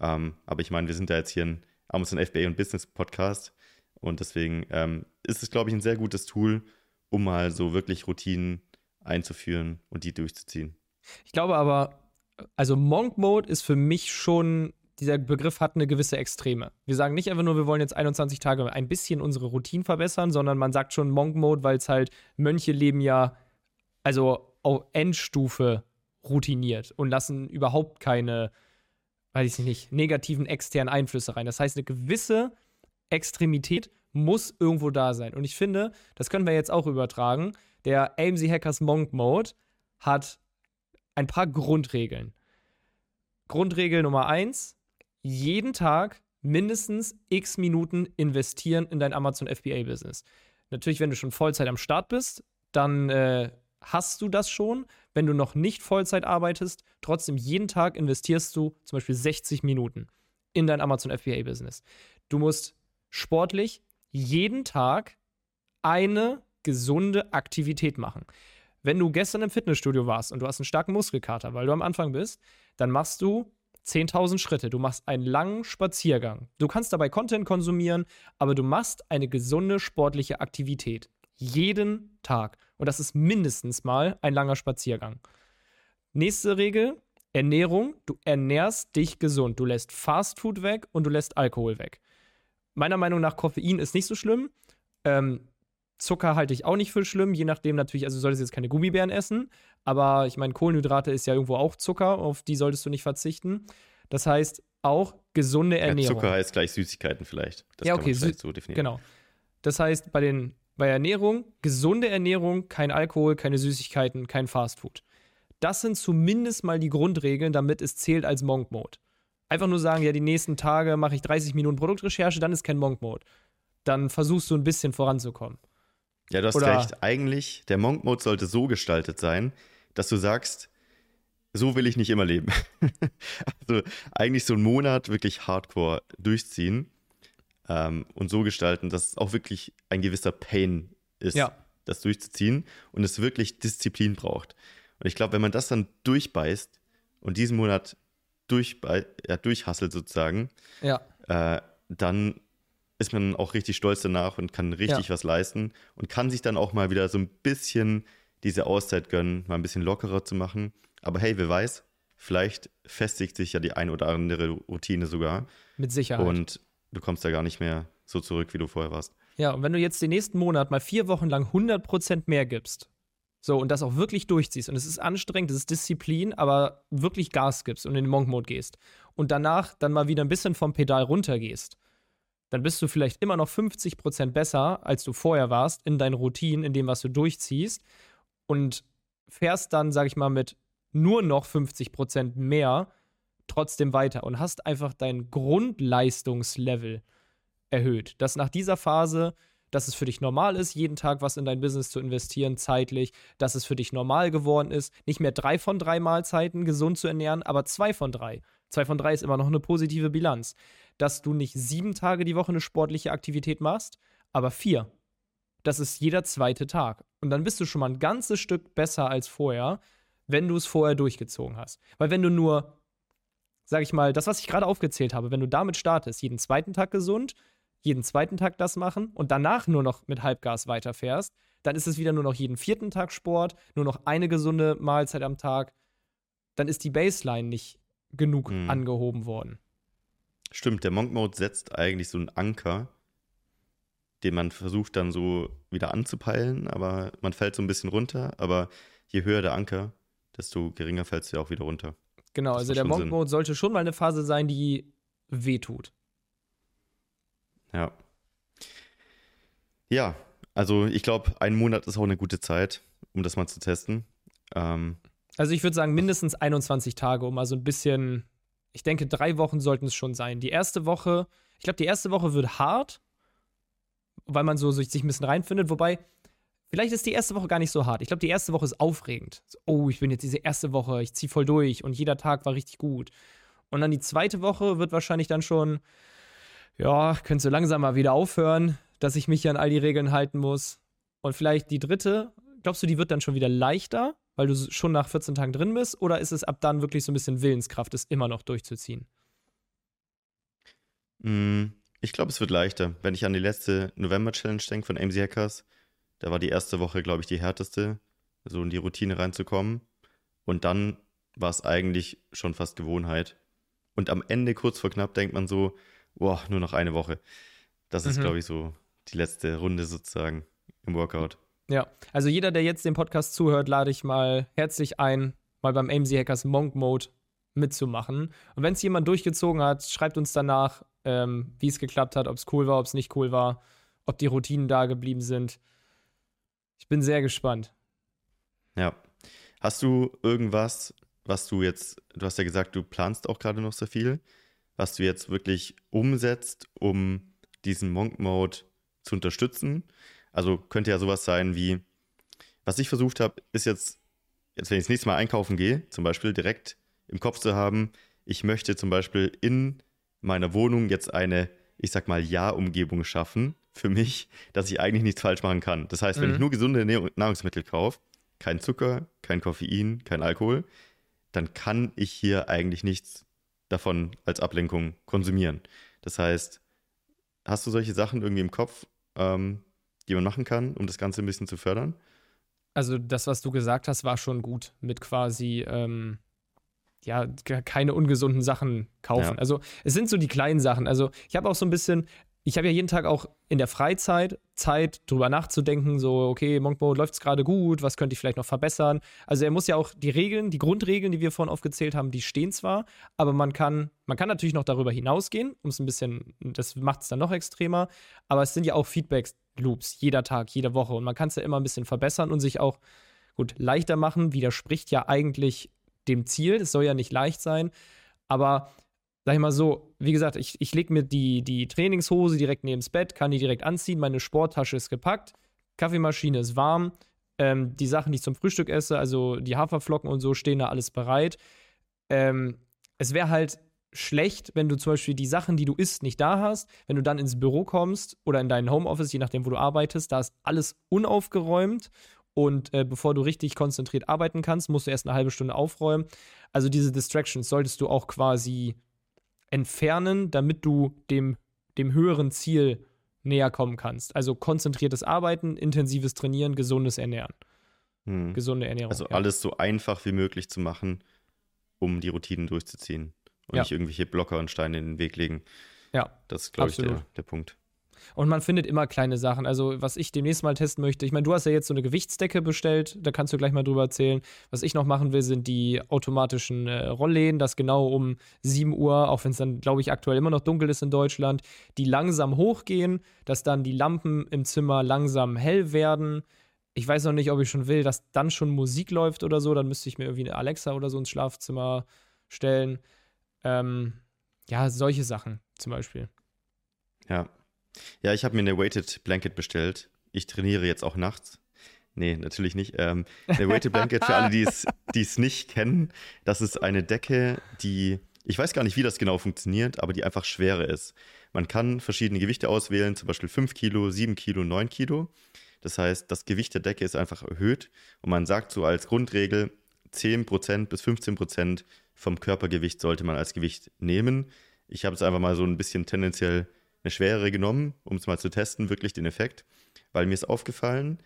Ähm, aber ich meine, wir sind da jetzt hier ein Amazon FBA und Business Podcast und deswegen ähm, ist es, glaube ich, ein sehr gutes Tool, um mal so wirklich Routinen einzuführen und die durchzuziehen. Ich glaube aber, also Monk Mode ist für mich schon, dieser Begriff hat eine gewisse Extreme. Wir sagen nicht einfach nur, wir wollen jetzt 21 Tage ein bisschen unsere Routine verbessern, sondern man sagt schon Monk Mode, weil es halt, Mönche leben ja, also auf Endstufe routiniert und lassen überhaupt keine, weiß ich nicht, negativen externen Einflüsse rein. Das heißt, eine gewisse Extremität muss irgendwo da sein. Und ich finde, das können wir jetzt auch übertragen. Der AMC Hackers Monk Mode hat ein paar Grundregeln. Grundregel Nummer eins: jeden Tag mindestens x Minuten investieren in dein Amazon FBA-Business. Natürlich, wenn du schon Vollzeit am Start bist, dann äh, hast du das schon. Wenn du noch nicht Vollzeit arbeitest, trotzdem jeden Tag investierst du zum Beispiel 60 Minuten in dein Amazon FBA-Business. Du musst sportlich jeden Tag eine gesunde Aktivität machen. Wenn du gestern im Fitnessstudio warst und du hast einen starken Muskelkater, weil du am Anfang bist, dann machst du 10.000 Schritte. Du machst einen langen Spaziergang. Du kannst dabei Content konsumieren, aber du machst eine gesunde sportliche Aktivität. Jeden Tag. Und das ist mindestens mal ein langer Spaziergang. Nächste Regel: Ernährung. Du ernährst dich gesund. Du lässt Fastfood weg und du lässt Alkohol weg. Meiner Meinung nach, Koffein ist nicht so schlimm. Ähm, Zucker halte ich auch nicht für schlimm, je nachdem natürlich, also du solltest jetzt keine Gummibären essen, aber ich meine, Kohlenhydrate ist ja irgendwo auch Zucker, auf die solltest du nicht verzichten. Das heißt, auch gesunde Ernährung. Ja, Zucker heißt gleich Süßigkeiten vielleicht. Das ja, okay, so definieren. Genau. Das heißt, bei, den, bei Ernährung, gesunde Ernährung, kein Alkohol, keine Süßigkeiten, kein Fastfood. Das sind zumindest mal die Grundregeln, damit es zählt als Monk Mode. Einfach nur sagen, ja, die nächsten Tage mache ich 30 Minuten Produktrecherche, dann ist kein Monk Mode. Dann versuchst du ein bisschen voranzukommen. Ja, du hast Oder recht. Eigentlich, der Monk-Mode sollte so gestaltet sein, dass du sagst, so will ich nicht immer leben. also eigentlich so einen Monat wirklich hardcore durchziehen ähm, und so gestalten, dass es auch wirklich ein gewisser Pain ist, ja. das durchzuziehen und es wirklich Disziplin braucht. Und ich glaube, wenn man das dann durchbeißt und diesen Monat durchbei ja, durchhasselt sozusagen, ja. äh, dann ist man auch richtig stolz danach und kann richtig ja. was leisten und kann sich dann auch mal wieder so ein bisschen diese Auszeit gönnen, mal ein bisschen lockerer zu machen. Aber hey, wer weiß, vielleicht festigt sich ja die ein oder andere Routine sogar. Mit Sicherheit. Und du kommst da gar nicht mehr so zurück, wie du vorher warst. Ja, und wenn du jetzt den nächsten Monat mal vier Wochen lang 100% mehr gibst, so, und das auch wirklich durchziehst, und es ist anstrengend, es ist Disziplin, aber wirklich Gas gibst und in den Monk-Mode gehst, und danach dann mal wieder ein bisschen vom Pedal runtergehst, dann bist du vielleicht immer noch 50% besser, als du vorher warst, in deinen Routinen, in dem, was du durchziehst. Und fährst dann, sag ich mal, mit nur noch 50% mehr trotzdem weiter und hast einfach dein Grundleistungslevel erhöht. Dass nach dieser Phase, dass es für dich normal ist, jeden Tag was in dein Business zu investieren, zeitlich, dass es für dich normal geworden ist, nicht mehr drei von drei Mahlzeiten gesund zu ernähren, aber zwei von drei. Zwei von drei ist immer noch eine positive Bilanz dass du nicht sieben Tage die Woche eine sportliche Aktivität machst, aber vier. Das ist jeder zweite Tag. Und dann bist du schon mal ein ganzes Stück besser als vorher, wenn du es vorher durchgezogen hast. Weil wenn du nur sag ich mal, das, was ich gerade aufgezählt habe, wenn du damit startest, jeden zweiten Tag gesund, jeden zweiten Tag das machen und danach nur noch mit Halbgas weiterfährst, dann ist es wieder nur noch jeden vierten Tag Sport, nur noch eine gesunde Mahlzeit am Tag. Dann ist die Baseline nicht genug mhm. angehoben worden. Stimmt, der Monk Mode setzt eigentlich so einen Anker, den man versucht dann so wieder anzupeilen, aber man fällt so ein bisschen runter. Aber je höher der Anker, desto geringer fällst du ja auch wieder runter. Genau, das also der Monk Mode sollte schon mal eine Phase sein, die wehtut. Ja. Ja, also ich glaube, ein Monat ist auch eine gute Zeit, um das mal zu testen. Ähm, also ich würde sagen, mindestens 21 Tage, um mal so ein bisschen, ich denke, drei Wochen sollten es schon sein. Die erste Woche, ich glaube, die erste Woche wird hart, weil man so sich ein bisschen reinfindet, wobei Vielleicht ist die erste Woche gar nicht so hart. Ich glaube, die erste Woche ist aufregend. oh, ich bin jetzt diese erste Woche, ich ziehe voll durch und jeder Tag war richtig gut. Und dann die zweite Woche wird wahrscheinlich dann schon, ja, könntest du langsam mal wieder aufhören dass ich mich an all die Regeln halten muss. Und vielleicht die dritte, glaubst du, die wird dann schon wieder leichter, weil du schon nach 14 Tagen drin bist? Oder ist es ab dann wirklich so ein bisschen Willenskraft, es immer noch durchzuziehen? Mm, ich glaube, es wird leichter. Wenn ich an die letzte November-Challenge denke von AMC Hackers, da war die erste Woche, glaube ich, die härteste, so in die Routine reinzukommen. Und dann war es eigentlich schon fast Gewohnheit. Und am Ende, kurz vor knapp, denkt man so, boah, nur noch eine Woche. Das ist, mhm. glaube ich, so die letzte Runde sozusagen im Workout. Ja, also jeder, der jetzt den Podcast zuhört, lade ich mal herzlich ein, mal beim AMC Hackers Monk Mode mitzumachen. Und wenn es jemand durchgezogen hat, schreibt uns danach, ähm, wie es geklappt hat, ob es cool war, ob es nicht cool war, ob die Routinen da geblieben sind. Ich bin sehr gespannt. Ja. Hast du irgendwas, was du jetzt, du hast ja gesagt, du planst auch gerade noch so viel, was du jetzt wirklich umsetzt, um diesen Monk Mode zu unterstützen. Also könnte ja sowas sein wie, was ich versucht habe, ist jetzt, jetzt wenn ich das nächste Mal einkaufen gehe, zum Beispiel direkt im Kopf zu haben, ich möchte zum Beispiel in meiner Wohnung jetzt eine, ich sag mal, Ja-Umgebung schaffen für mich, dass ich eigentlich nichts falsch machen kann. Das heißt, wenn mhm. ich nur gesunde Nahrungsmittel kaufe, kein Zucker, kein Koffein, kein Alkohol, dann kann ich hier eigentlich nichts davon als Ablenkung konsumieren. Das heißt, hast du solche Sachen irgendwie im Kopf, ähm, die man machen kann, um das Ganze ein bisschen zu fördern? Also das, was du gesagt hast, war schon gut mit quasi, ähm, ja, keine ungesunden Sachen kaufen. Ja. Also es sind so die kleinen Sachen. Also ich habe auch so ein bisschen, ich habe ja jeden Tag auch in der Freizeit Zeit, drüber nachzudenken, so, okay, Monkbo läuft es gerade gut, was könnte ich vielleicht noch verbessern? Also er muss ja auch die Regeln, die Grundregeln, die wir vorhin aufgezählt haben, die stehen zwar, aber man kann, man kann natürlich noch darüber hinausgehen, um es ein bisschen, das macht es dann noch extremer, aber es sind ja auch Feedback-Loops, jeder Tag, jede Woche und man kann es ja immer ein bisschen verbessern und sich auch, gut, leichter machen, widerspricht ja eigentlich dem Ziel, es soll ja nicht leicht sein, aber sag ich mal so, wie gesagt, ich, ich lege mir die, die Trainingshose direkt neben das Bett, kann die direkt anziehen, meine Sporttasche ist gepackt, Kaffeemaschine ist warm, ähm, die Sachen, die ich zum Frühstück esse, also die Haferflocken und so, stehen da alles bereit. Ähm, es wäre halt schlecht, wenn du zum Beispiel die Sachen, die du isst, nicht da hast. Wenn du dann ins Büro kommst oder in deinen Homeoffice, je nachdem, wo du arbeitest, da ist alles unaufgeräumt und äh, bevor du richtig konzentriert arbeiten kannst, musst du erst eine halbe Stunde aufräumen. Also diese Distractions solltest du auch quasi entfernen, damit du dem, dem höheren Ziel näher kommen kannst. Also konzentriertes Arbeiten, intensives Trainieren, gesundes Ernähren. Hm. Gesunde Ernährung. Also ja. alles so einfach wie möglich zu machen, um die Routinen durchzuziehen und ja. nicht irgendwelche Blocker und Steine in den Weg legen. Ja. Das ist, glaube ich, der, der Punkt. Und man findet immer kleine Sachen. Also, was ich demnächst mal testen möchte, ich meine, du hast ja jetzt so eine Gewichtsdecke bestellt, da kannst du gleich mal drüber erzählen. Was ich noch machen will, sind die automatischen äh, Rollläden, das genau um 7 Uhr, auch wenn es dann, glaube ich, aktuell immer noch dunkel ist in Deutschland, die langsam hochgehen, dass dann die Lampen im Zimmer langsam hell werden. Ich weiß noch nicht, ob ich schon will, dass dann schon Musik läuft oder so. Dann müsste ich mir irgendwie eine Alexa oder so ins Schlafzimmer stellen. Ähm, ja, solche Sachen zum Beispiel. Ja, ja, ich habe mir eine Weighted Blanket bestellt. Ich trainiere jetzt auch nachts. Nee, natürlich nicht. Ähm, eine Weighted Blanket für alle, die es nicht kennen, das ist eine Decke, die, ich weiß gar nicht, wie das genau funktioniert, aber die einfach schwerer ist. Man kann verschiedene Gewichte auswählen, zum Beispiel 5 Kilo, 7 Kilo, 9 Kilo. Das heißt, das Gewicht der Decke ist einfach erhöht und man sagt so als Grundregel, 10% bis 15% vom Körpergewicht sollte man als Gewicht nehmen. Ich habe es einfach mal so ein bisschen tendenziell eine schwerere genommen, um es mal zu testen, wirklich den Effekt, weil mir ist aufgefallen,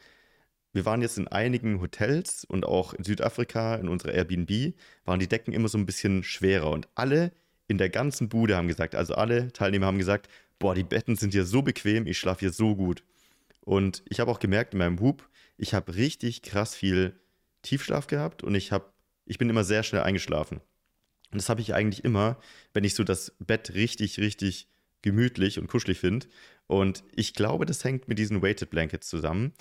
wir waren jetzt in einigen Hotels und auch in Südafrika in unserer Airbnb, waren die Decken immer so ein bisschen schwerer und alle in der ganzen Bude haben gesagt, also alle Teilnehmer haben gesagt, boah, die Betten sind hier so bequem, ich schlafe hier so gut. Und ich habe auch gemerkt in meinem Hub, ich habe richtig krass viel Tiefschlaf gehabt und ich habe, ich bin immer sehr schnell eingeschlafen. Und das habe ich eigentlich immer, wenn ich so das Bett richtig, richtig gemütlich und kuschelig finde. Und ich glaube, das hängt mit diesen Weighted Blankets zusammen.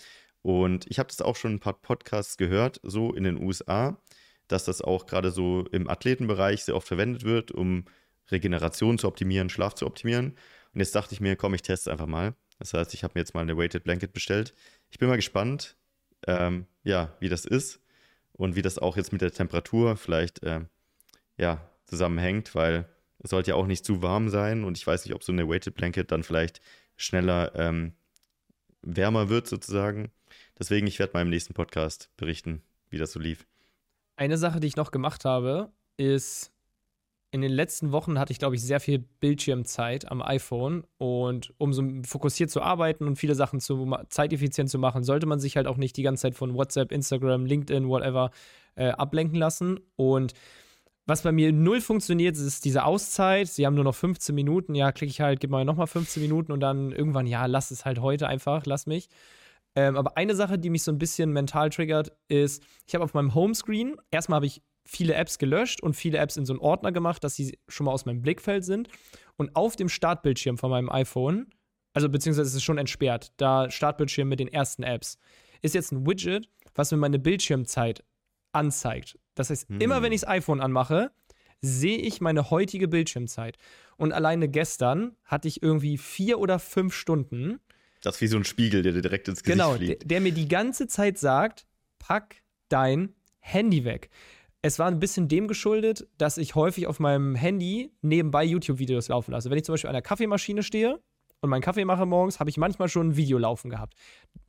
Und ich habe das auch schon ein paar Podcasts gehört, so in den USA, dass das auch gerade so im Athletenbereich sehr oft verwendet wird, um Regeneration zu optimieren, Schlaf zu optimieren. Und jetzt dachte ich mir, komm, ich teste einfach mal. Das heißt, ich habe mir jetzt mal eine Weighted Blanket bestellt. Ich bin mal gespannt, ähm, ja, wie das ist und wie das auch jetzt mit der Temperatur vielleicht äh, ja, zusammenhängt, weil es sollte ja auch nicht zu warm sein und ich weiß nicht, ob so eine Weighted Blanket dann vielleicht schneller ähm, wärmer wird sozusagen. Deswegen, ich werde mal im nächsten Podcast berichten, wie das so lief. Eine Sache, die ich noch gemacht habe, ist, in den letzten Wochen hatte ich, glaube ich, sehr viel Bildschirmzeit am iPhone. Und um so fokussiert zu arbeiten und viele Sachen zu, zeiteffizient zu machen, sollte man sich halt auch nicht die ganze Zeit von WhatsApp, Instagram, LinkedIn, whatever äh, ablenken lassen. Und was bei mir null funktioniert, ist diese Auszeit. Sie haben nur noch 15 Minuten. Ja, klicke ich halt, gib mal nochmal 15 Minuten und dann irgendwann, ja, lass es halt heute einfach, lass mich. Ähm, aber eine Sache, die mich so ein bisschen mental triggert, ist, ich habe auf meinem Homescreen, erstmal habe ich viele Apps gelöscht und viele Apps in so einen Ordner gemacht, dass sie schon mal aus meinem Blickfeld sind. Und auf dem Startbildschirm von meinem iPhone, also beziehungsweise es ist schon entsperrt, da Startbildschirm mit den ersten Apps, ist jetzt ein Widget, was mir meine Bildschirmzeit anzeigt. Das heißt, hm. immer wenn ich das iPhone anmache, sehe ich meine heutige Bildschirmzeit. Und alleine gestern hatte ich irgendwie vier oder fünf Stunden. Das ist wie so ein Spiegel, der dir direkt ins Gesicht genau, fliegt. Genau, der, der mir die ganze Zeit sagt, pack dein Handy weg. Es war ein bisschen dem geschuldet, dass ich häufig auf meinem Handy nebenbei YouTube-Videos laufen lasse. Wenn ich zum Beispiel an der Kaffeemaschine stehe und meinen Kaffee mache morgens, habe ich manchmal schon ein Video laufen gehabt.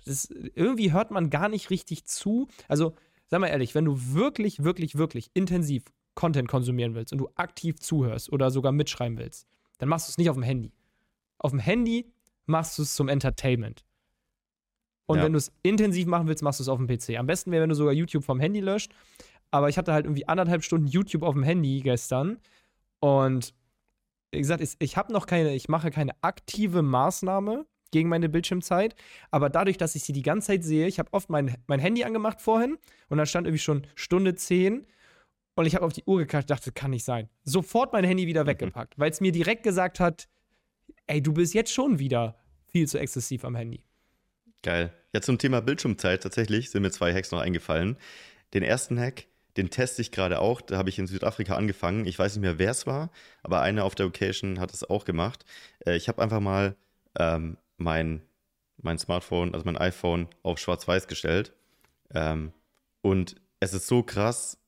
Das, irgendwie hört man gar nicht richtig zu. Also sag mal ehrlich, wenn du wirklich, wirklich, wirklich intensiv Content konsumieren willst und du aktiv zuhörst oder sogar mitschreiben willst, dann machst du es nicht auf dem Handy. Auf dem Handy machst du es zum Entertainment. Und ja. wenn du es intensiv machen willst, machst du es auf dem PC. Am besten wäre, wenn du sogar YouTube vom Handy löscht. Aber ich hatte halt irgendwie anderthalb Stunden YouTube auf dem Handy gestern. Und wie gesagt, ich habe noch keine, ich mache keine aktive Maßnahme, gegen meine Bildschirmzeit. Aber dadurch, dass ich sie die ganze Zeit sehe, ich habe oft mein, mein Handy angemacht vorhin und dann stand irgendwie schon Stunde 10 und ich habe auf die Uhr gekackt, dachte, kann nicht sein. Sofort mein Handy wieder mhm. weggepackt, weil es mir direkt gesagt hat, ey, du bist jetzt schon wieder viel zu exzessiv am Handy. Geil. Ja, zum Thema Bildschirmzeit tatsächlich sind mir zwei Hacks noch eingefallen. Den ersten Hack, den teste ich gerade auch. Da habe ich in Südafrika angefangen. Ich weiß nicht mehr, wer es war, aber einer auf der Occasion hat es auch gemacht. Äh, ich habe einfach mal ähm, mein, mein Smartphone, also mein iPhone, auf Schwarz-Weiß gestellt. Ähm, und es ist so krass,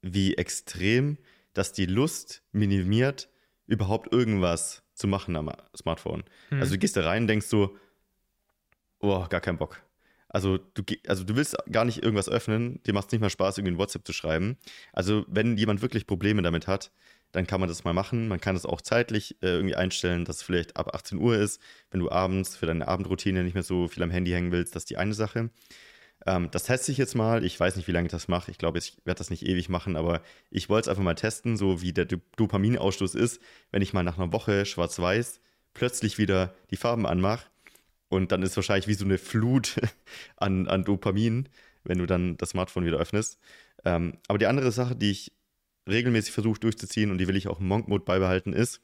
wie extrem das die Lust minimiert, überhaupt irgendwas zu machen am Smartphone. Mhm. Also du gehst da rein und denkst so, oh, gar keinen Bock. Also du, also du willst gar nicht irgendwas öffnen, dir macht es nicht mal Spaß, irgendwie ein WhatsApp zu schreiben. Also wenn jemand wirklich Probleme damit hat, dann kann man das mal machen. Man kann das auch zeitlich äh, irgendwie einstellen, dass es vielleicht ab 18 Uhr ist, wenn du abends für deine Abendroutine nicht mehr so viel am Handy hängen willst. Das ist die eine Sache. Ähm, das teste ich jetzt mal. Ich weiß nicht, wie lange ich das mache. Ich glaube, ich werde das nicht ewig machen, aber ich wollte es einfach mal testen, so wie der Dopaminausstoß ist, wenn ich mal nach einer Woche schwarz-weiß plötzlich wieder die Farben anmache. Und dann ist wahrscheinlich wie so eine Flut an, an Dopamin, wenn du dann das Smartphone wieder öffnest. Ähm, aber die andere Sache, die ich regelmäßig versuche durchzuziehen und die will ich auch im Monk-Mode beibehalten, ist,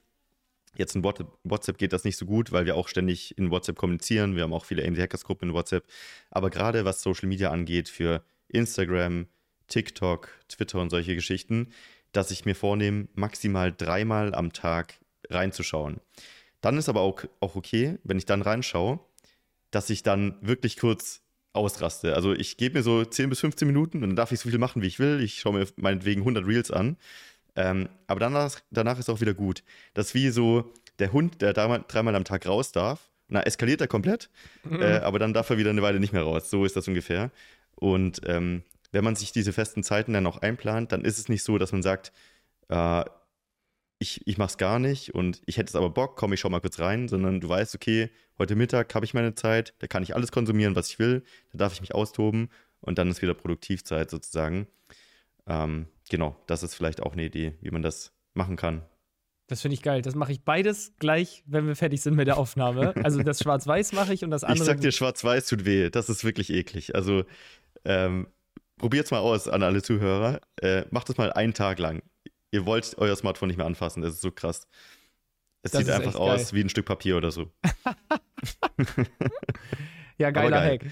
jetzt in WhatsApp geht das nicht so gut, weil wir auch ständig in WhatsApp kommunizieren. Wir haben auch viele AMD Hackers Gruppen in WhatsApp. Aber gerade was Social Media angeht, für Instagram, TikTok, Twitter und solche Geschichten, dass ich mir vornehme, maximal dreimal am Tag reinzuschauen. Dann ist aber auch, auch okay, wenn ich dann reinschaue, dass ich dann wirklich kurz ausraste. Also ich gebe mir so 10 bis 15 Minuten und dann darf ich so viel machen, wie ich will. Ich schaue mir meinetwegen 100 Reels an. Ähm, aber danach, danach ist auch wieder gut. Das ist wie so der Hund, der dreimal, dreimal am Tag raus darf. Na, eskaliert er komplett, mhm. äh, aber dann darf er wieder eine Weile nicht mehr raus. So ist das ungefähr. Und ähm, wenn man sich diese festen Zeiten dann auch einplant, dann ist es nicht so, dass man sagt, äh, ich, ich mache es gar nicht und ich hätte es aber Bock, komm, ich schau mal kurz rein, sondern du weißt, okay, heute Mittag habe ich meine Zeit, da kann ich alles konsumieren, was ich will, da darf ich mich austoben und dann ist wieder Produktivzeit sozusagen. Ähm, genau, das ist vielleicht auch eine Idee, wie man das machen kann. Das finde ich geil. Das mache ich beides gleich, wenn wir fertig sind mit der Aufnahme. Also das Schwarz-Weiß mache ich und das andere. Ich sag dir, Schwarz-Weiß tut weh. Das ist wirklich eklig. Also ähm, probiert's mal aus an alle Zuhörer. Äh, macht es mal einen Tag lang. Ihr wollt euer Smartphone nicht mehr anfassen. Das ist so krass. Es das sieht einfach aus wie ein Stück Papier oder so. ja, geiler Geil. Hack.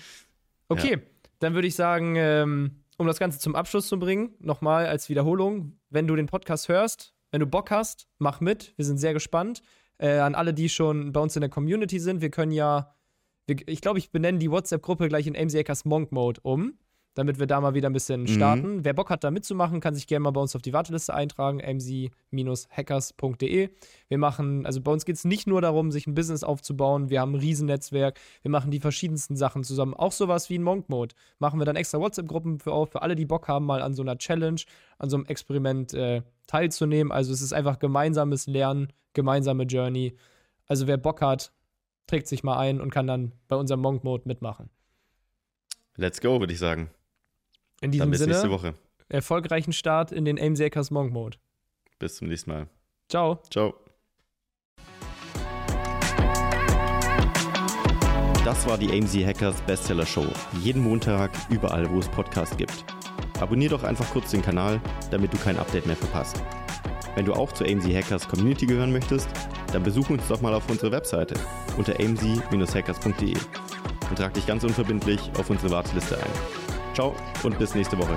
Okay, ja. dann würde ich sagen, ähm, um das Ganze zum Abschluss zu bringen, nochmal als Wiederholung, wenn du den Podcast hörst, wenn du Bock hast, mach mit. Wir sind sehr gespannt. Äh, an alle, die schon bei uns in der Community sind, wir können ja, wir, ich glaube, ich benenne die WhatsApp-Gruppe gleich in Hackers Monk Mode um damit wir da mal wieder ein bisschen mhm. starten. Mhm. Wer Bock hat, da mitzumachen, kann sich gerne mal bei uns auf die Warteliste eintragen, mc-hackers.de. Wir machen, also bei uns geht es nicht nur darum, sich ein Business aufzubauen, wir haben ein Riesennetzwerk, wir machen die verschiedensten Sachen zusammen. Auch sowas wie ein Monk Mode. Machen wir dann extra WhatsApp-Gruppen für auf, für alle, die Bock haben, mal an so einer Challenge, an so einem Experiment äh, teilzunehmen. Also es ist einfach gemeinsames Lernen, gemeinsame Journey. Also wer Bock hat, trägt sich mal ein und kann dann bei unserem Monk Mode mitmachen. Let's go, würde ich sagen. In diesem Dann bis Sinne, nächste Woche. erfolgreichen Start in den AMC Hackers Monk Mode. Bis zum nächsten Mal. Ciao. Ciao. Das war die AMZ Hackers Bestseller Show. Jeden Montag, überall, wo es Podcasts gibt. Abonnier doch einfach kurz den Kanal, damit du kein Update mehr verpasst. Wenn du auch zur AMZ Hackers Community gehören möchtest, dann besuch uns doch mal auf unserer Webseite unter amz-hackers.de und trag dich ganz unverbindlich auf unsere Warteliste ein. Ciao und bis nächste Woche.